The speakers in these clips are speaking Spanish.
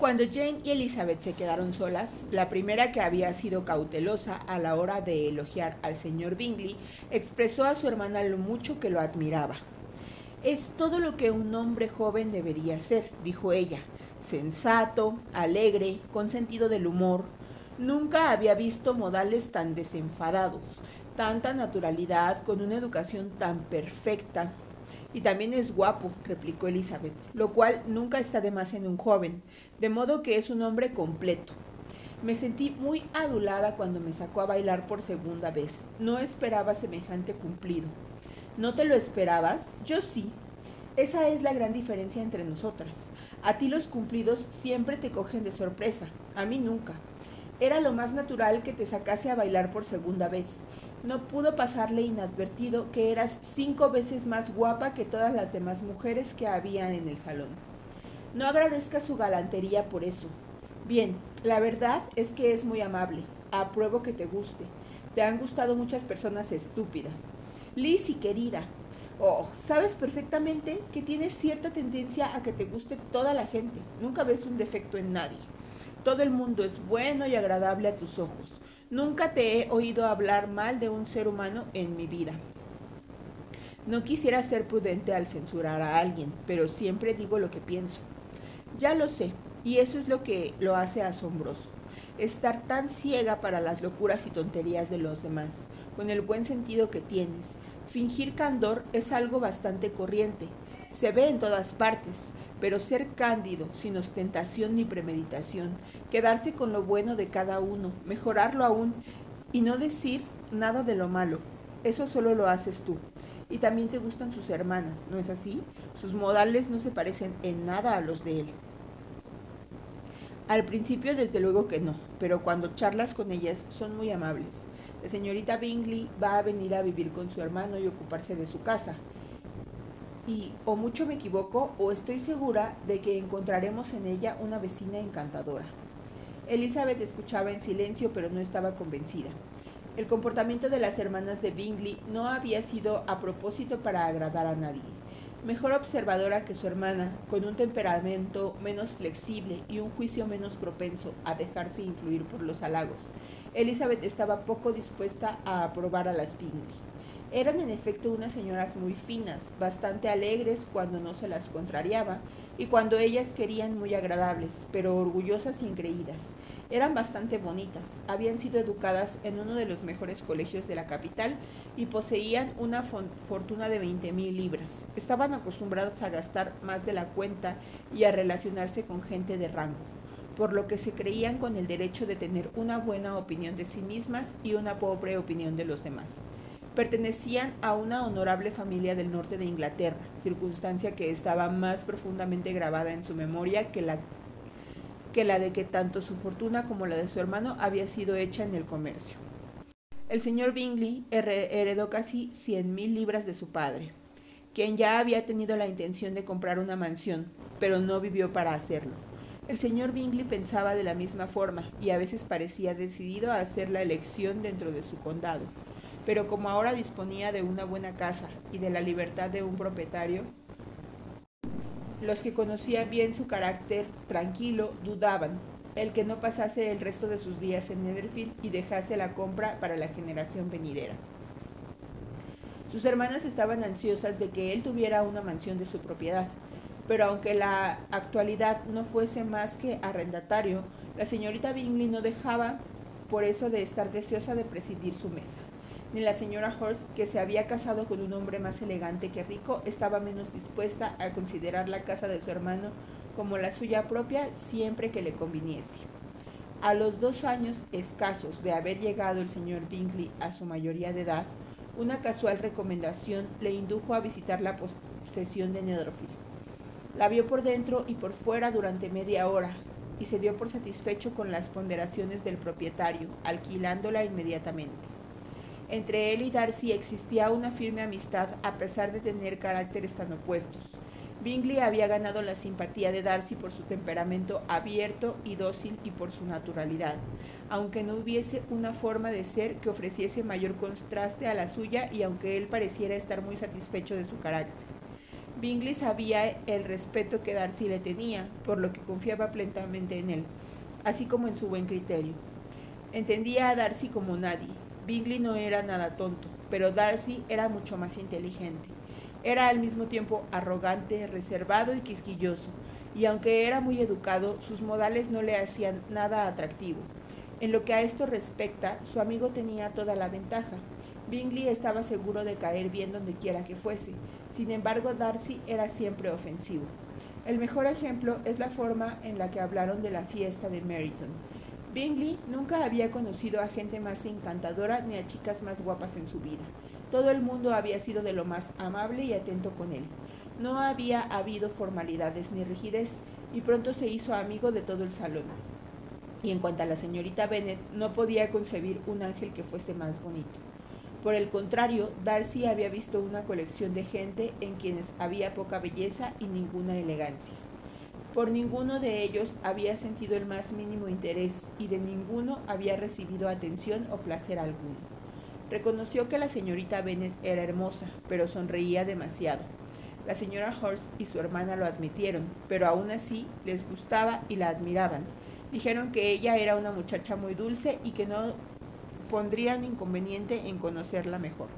Cuando Jane y Elizabeth se quedaron solas, la primera que había sido cautelosa a la hora de elogiar al señor Bingley expresó a su hermana lo mucho que lo admiraba. Es todo lo que un hombre joven debería ser, dijo ella, sensato, alegre, con sentido del humor. Nunca había visto modales tan desenfadados, tanta naturalidad, con una educación tan perfecta, y también es guapo, replicó Elizabeth, lo cual nunca está de más en un joven, de modo que es un hombre completo. Me sentí muy adulada cuando me sacó a bailar por segunda vez. No esperaba semejante cumplido. ¿No te lo esperabas? Yo sí. Esa es la gran diferencia entre nosotras. A ti los cumplidos siempre te cogen de sorpresa, a mí nunca. Era lo más natural que te sacase a bailar por segunda vez no pudo pasarle inadvertido que eras cinco veces más guapa que todas las demás mujeres que habían en el salón. No agradezca su galantería por eso. Bien, la verdad es que es muy amable. Apruebo que te guste. Te han gustado muchas personas estúpidas. Lizzie, querida. Oh, sabes perfectamente que tienes cierta tendencia a que te guste toda la gente. Nunca ves un defecto en nadie. Todo el mundo es bueno y agradable a tus ojos. Nunca te he oído hablar mal de un ser humano en mi vida. No quisiera ser prudente al censurar a alguien, pero siempre digo lo que pienso. Ya lo sé, y eso es lo que lo hace asombroso. Estar tan ciega para las locuras y tonterías de los demás, con el buen sentido que tienes. Fingir candor es algo bastante corriente. Se ve en todas partes, pero ser cándido, sin ostentación ni premeditación, quedarse con lo bueno de cada uno, mejorarlo aún y no decir nada de lo malo, eso solo lo haces tú. Y también te gustan sus hermanas, ¿no es así? Sus modales no se parecen en nada a los de él. Al principio desde luego que no, pero cuando charlas con ellas son muy amables. La señorita Bingley va a venir a vivir con su hermano y ocuparse de su casa y o mucho me equivoco o estoy segura de que encontraremos en ella una vecina encantadora. Elizabeth escuchaba en silencio pero no estaba convencida. El comportamiento de las hermanas de Bingley no había sido a propósito para agradar a nadie. Mejor observadora que su hermana, con un temperamento menos flexible y un juicio menos propenso a dejarse influir por los halagos, Elizabeth estaba poco dispuesta a aprobar a las Bingley. Eran en efecto unas señoras muy finas, bastante alegres cuando no se las contrariaba y cuando ellas querían muy agradables, pero orgullosas y engreídas. Eran bastante bonitas, habían sido educadas en uno de los mejores colegios de la capital y poseían una fortuna de 20 mil libras. Estaban acostumbradas a gastar más de la cuenta y a relacionarse con gente de rango, por lo que se creían con el derecho de tener una buena opinión de sí mismas y una pobre opinión de los demás. Pertenecían a una honorable familia del norte de Inglaterra, circunstancia que estaba más profundamente grabada en su memoria que la, de que tanto su fortuna como la de su hermano había sido hecha en el comercio. El señor Bingley heredó casi cien mil libras de su padre, quien ya había tenido la intención de comprar una mansión, pero no vivió para hacerlo. El señor Bingley pensaba de la misma forma y a veces parecía decidido a hacer la elección dentro de su condado pero como ahora disponía de una buena casa y de la libertad de un propietario, los que conocían bien su carácter tranquilo dudaban el que no pasase el resto de sus días en Netherfield y dejase la compra para la generación venidera. Sus hermanas estaban ansiosas de que él tuviera una mansión de su propiedad, pero aunque la actualidad no fuese más que arrendatario, la señorita Bingley no dejaba por eso de estar deseosa de presidir su mesa ni la señora Horst, que se había casado con un hombre más elegante que rico, estaba menos dispuesta a considerar la casa de su hermano como la suya propia siempre que le conviniese. A los dos años escasos de haber llegado el señor Bingley a su mayoría de edad, una casual recomendación le indujo a visitar la posesión de Netherfield. La vio por dentro y por fuera durante media hora y se dio por satisfecho con las ponderaciones del propietario, alquilándola inmediatamente. Entre él y Darcy existía una firme amistad a pesar de tener caracteres tan opuestos. Bingley había ganado la simpatía de Darcy por su temperamento abierto y dócil y por su naturalidad, aunque no hubiese una forma de ser que ofreciese mayor contraste a la suya y aunque él pareciera estar muy satisfecho de su carácter. Bingley sabía el respeto que Darcy le tenía, por lo que confiaba plenamente en él, así como en su buen criterio. Entendía a Darcy como nadie. Bingley no era nada tonto, pero Darcy era mucho más inteligente. Era al mismo tiempo arrogante, reservado y quisquilloso, y aunque era muy educado, sus modales no le hacían nada atractivo. En lo que a esto respecta, su amigo tenía toda la ventaja. Bingley estaba seguro de caer bien donde quiera que fuese, sin embargo, Darcy era siempre ofensivo. El mejor ejemplo es la forma en la que hablaron de la fiesta de Meryton. Bingley nunca había conocido a gente más encantadora ni a chicas más guapas en su vida. Todo el mundo había sido de lo más amable y atento con él. No había habido formalidades ni rigidez y pronto se hizo amigo de todo el salón. Y en cuanto a la señorita Bennet, no podía concebir un ángel que fuese más bonito. Por el contrario, Darcy había visto una colección de gente en quienes había poca belleza y ninguna elegancia. Por ninguno de ellos había sentido el más mínimo interés y de ninguno había recibido atención o placer alguno. Reconoció que la señorita Bennet era hermosa, pero sonreía demasiado. La señora Horst y su hermana lo admitieron, pero aún así les gustaba y la admiraban. Dijeron que ella era una muchacha muy dulce y que no pondrían inconveniente en conocerla mejor.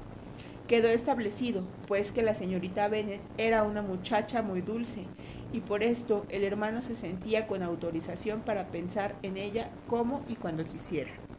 Quedó establecido, pues que la señorita Bennet era una muchacha muy dulce, y por esto el hermano se sentía con autorización para pensar en ella como y cuando quisiera.